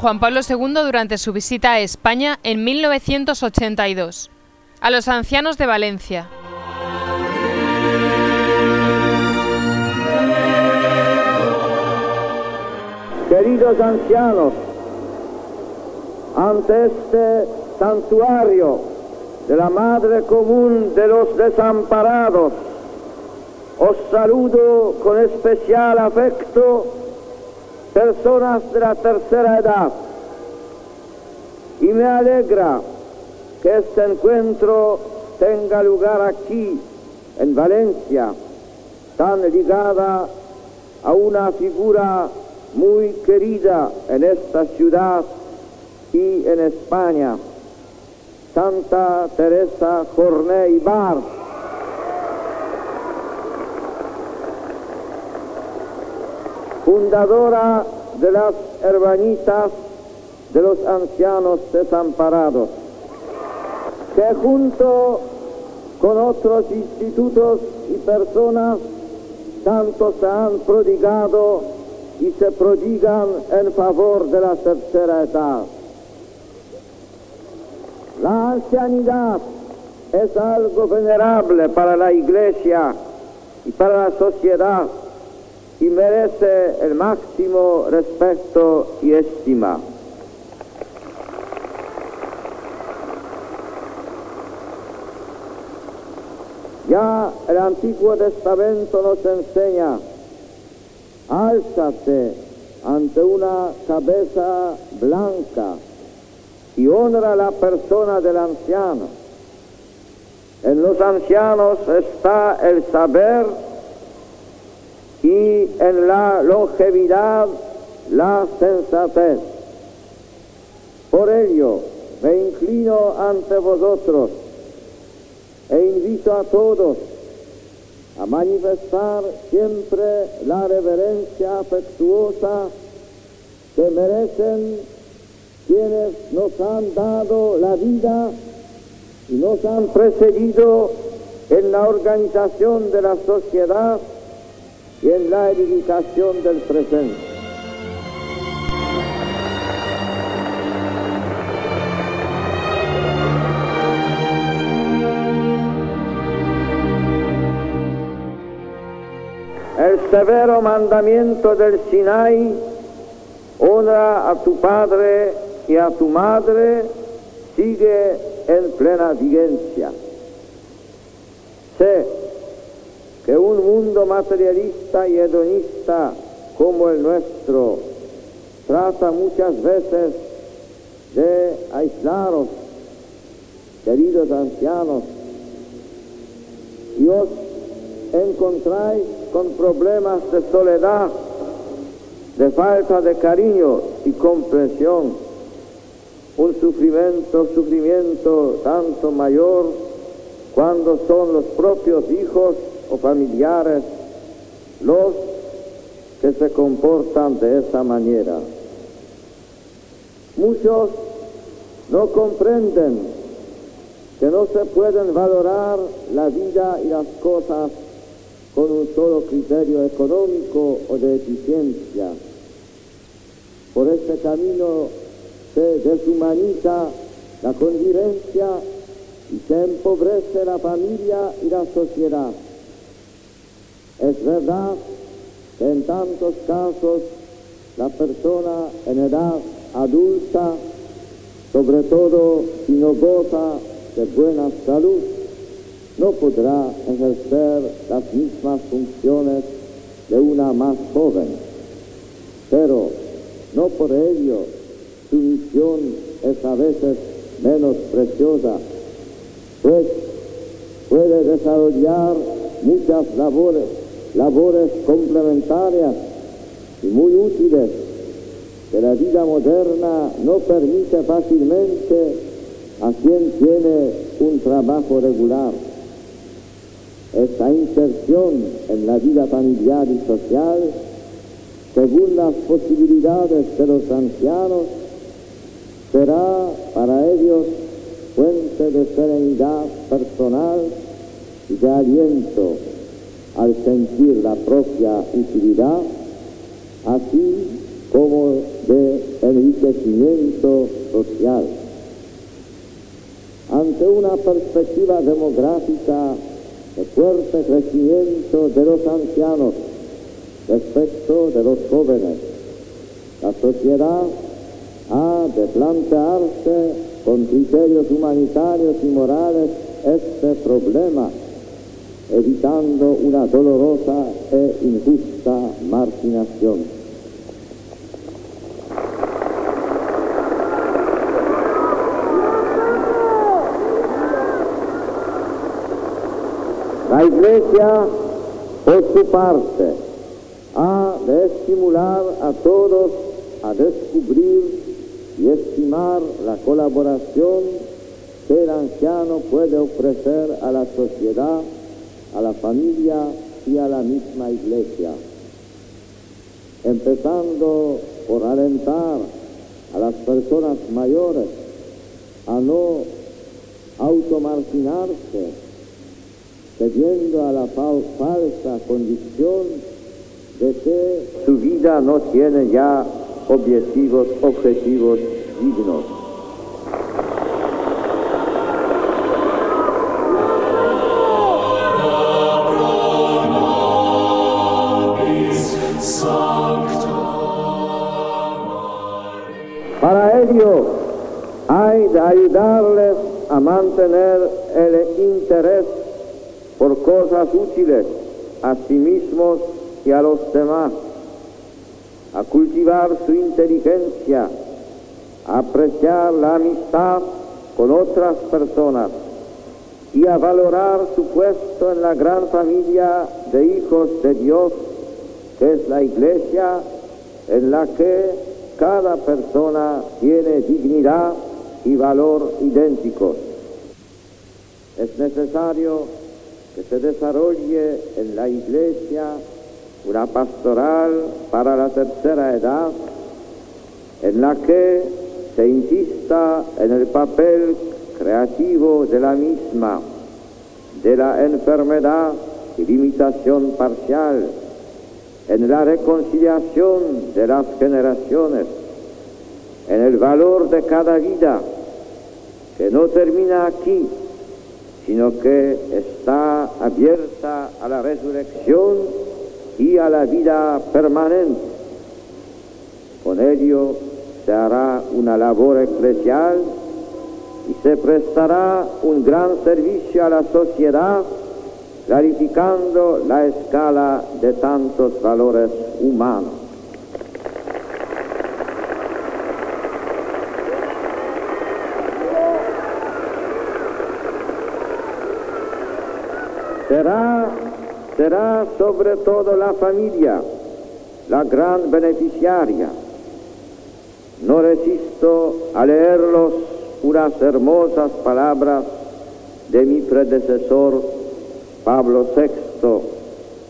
Juan Pablo II durante su visita a España en 1982. A los ancianos de Valencia. Queridos ancianos, ante este santuario de la Madre Común de los Desamparados, os saludo con especial afecto personas de la tercera edad y me alegra que este encuentro tenga lugar aquí, en Valencia, tan ligada a una figura muy querida en esta ciudad y en España, Santa Teresa Corney Bar. Fundadora de las hermanitas de los ancianos desamparados, que junto con otros institutos y personas tanto se han prodigado y se prodigan en favor de la tercera edad. La ancianidad es algo venerable para la iglesia y para la sociedad y merece el máximo respeto y estima. Ya el Antiguo Testamento nos enseña, álzate ante una cabeza blanca y honra la persona del anciano. En los ancianos está el saber y en la longevidad la sensatez. Por ello me inclino ante vosotros e invito a todos a manifestar siempre la reverencia afectuosa que merecen quienes nos han dado la vida y nos han precedido en la organización de la sociedad y en la edificación del presente. El severo mandamiento del Sinai, honra a tu padre y a tu madre, sigue en plena vigencia. Sé que un mundo materialista y hedonista como el nuestro trata muchas veces de aislaros, queridos ancianos, y os encontráis con problemas de soledad, de falta de cariño y comprensión, un sufrimiento, sufrimiento tanto mayor cuando son los propios hijos o familiares los que se comportan de esa manera. Muchos no comprenden que no se pueden valorar la vida y las cosas con un solo criterio económico o de eficiencia. Por este camino se deshumaniza la convivencia y se empobrece la familia y la sociedad. Es verdad que en tantos casos la persona en edad adulta, sobre todo si no goza de buena salud, no podrá ejercer las mismas funciones de una más joven. Pero no por ello su misión es a veces menos preciosa, pues puede desarrollar muchas labores labores complementarias y muy útiles que la vida moderna no permite fácilmente a quien tiene un trabajo regular. Esta inserción en la vida familiar y social, según las posibilidades de los ancianos, será para ellos fuente de serenidad personal y de aliento al sentir la propia utilidad, así como de enriquecimiento social. Ante una perspectiva demográfica de fuerte crecimiento de los ancianos respecto de los jóvenes, la sociedad ha de plantearse con criterios humanitarios y morales este problema, evitando una dolorosa e injusta marginación. La Iglesia, por su parte, ha de estimular a todos a descubrir y estimar la colaboración que el anciano puede ofrecer a la sociedad, a la familia y a la misma Iglesia. Empezando por alentar a las personas mayores a no automarginarse cediendo a la falsa convicción de que su vida no tiene ya objetivos, objetivos dignos. Ayudarles a mantener el interés por cosas útiles a sí mismos y a los demás, a cultivar su inteligencia, a apreciar la amistad con otras personas y a valorar su puesto en la gran familia de hijos de Dios, que es la iglesia en la que cada persona tiene dignidad y valor idénticos. Es necesario que se desarrolle en la iglesia una pastoral para la tercera edad en la que se insista en el papel creativo de la misma, de la enfermedad y limitación parcial, en la reconciliación de las generaciones, en el valor de cada vida, que no termina aquí, sino que está abierta a la resurrección y a la vida permanente. Con ello se hará una labor eclesial y se prestará un gran servicio a la sociedad, clarificando la escala de tantos valores humanos. Será, será sobre todo la familia la gran beneficiaria. No resisto a leerlos unas hermosas palabras de mi predecesor Pablo VI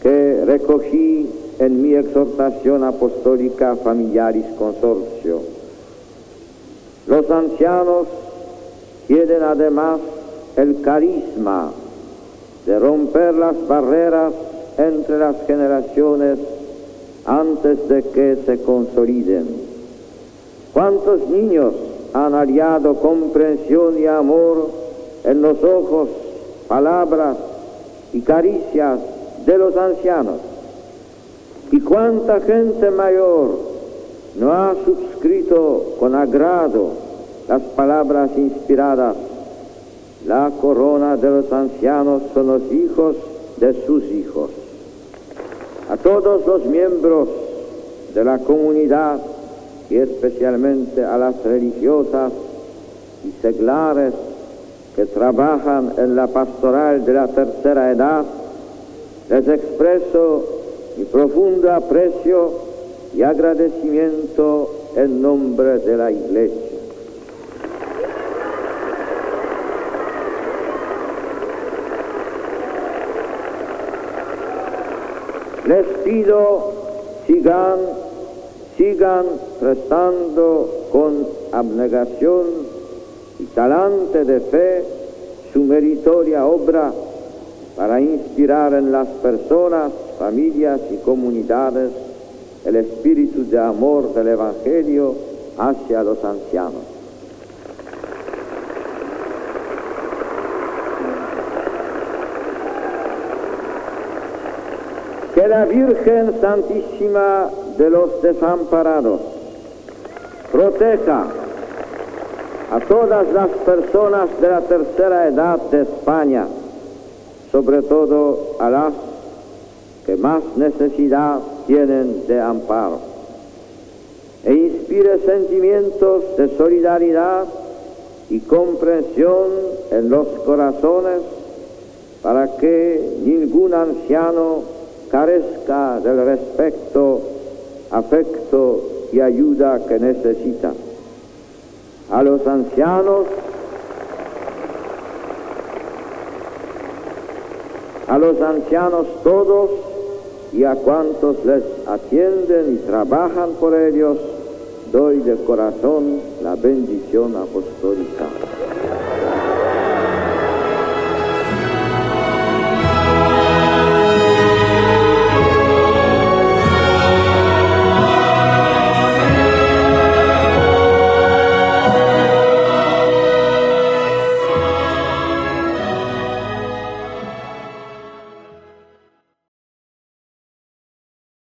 que recogí en mi exhortación apostólica Familiaris Consorcio. Los ancianos tienen además el carisma de romper las barreras entre las generaciones antes de que se consoliden. ¿Cuántos niños han hallado comprensión y amor en los ojos, palabras y caricias de los ancianos? ¿Y cuánta gente mayor no ha suscrito con agrado las palabras inspiradas la corona de los ancianos son los hijos de sus hijos. A todos los miembros de la comunidad y especialmente a las religiosas y seglares que trabajan en la pastoral de la tercera edad, les expreso mi profundo aprecio y agradecimiento en nombre de la Iglesia. Les pido, sigan, sigan prestando con abnegación y talante de fe su meritoria obra para inspirar en las personas, familias y comunidades el espíritu de amor del Evangelio hacia los ancianos. Que la Virgen Santísima de los Desamparados proteja a todas las personas de la tercera edad de España, sobre todo a las que más necesidad tienen de amparo, e inspire sentimientos de solidaridad y comprensión en los corazones para que ningún anciano carezca del respeto, afecto y ayuda que necesita. A los ancianos, a los ancianos todos y a cuantos les atienden y trabajan por ellos, doy de corazón la bendición apostólica.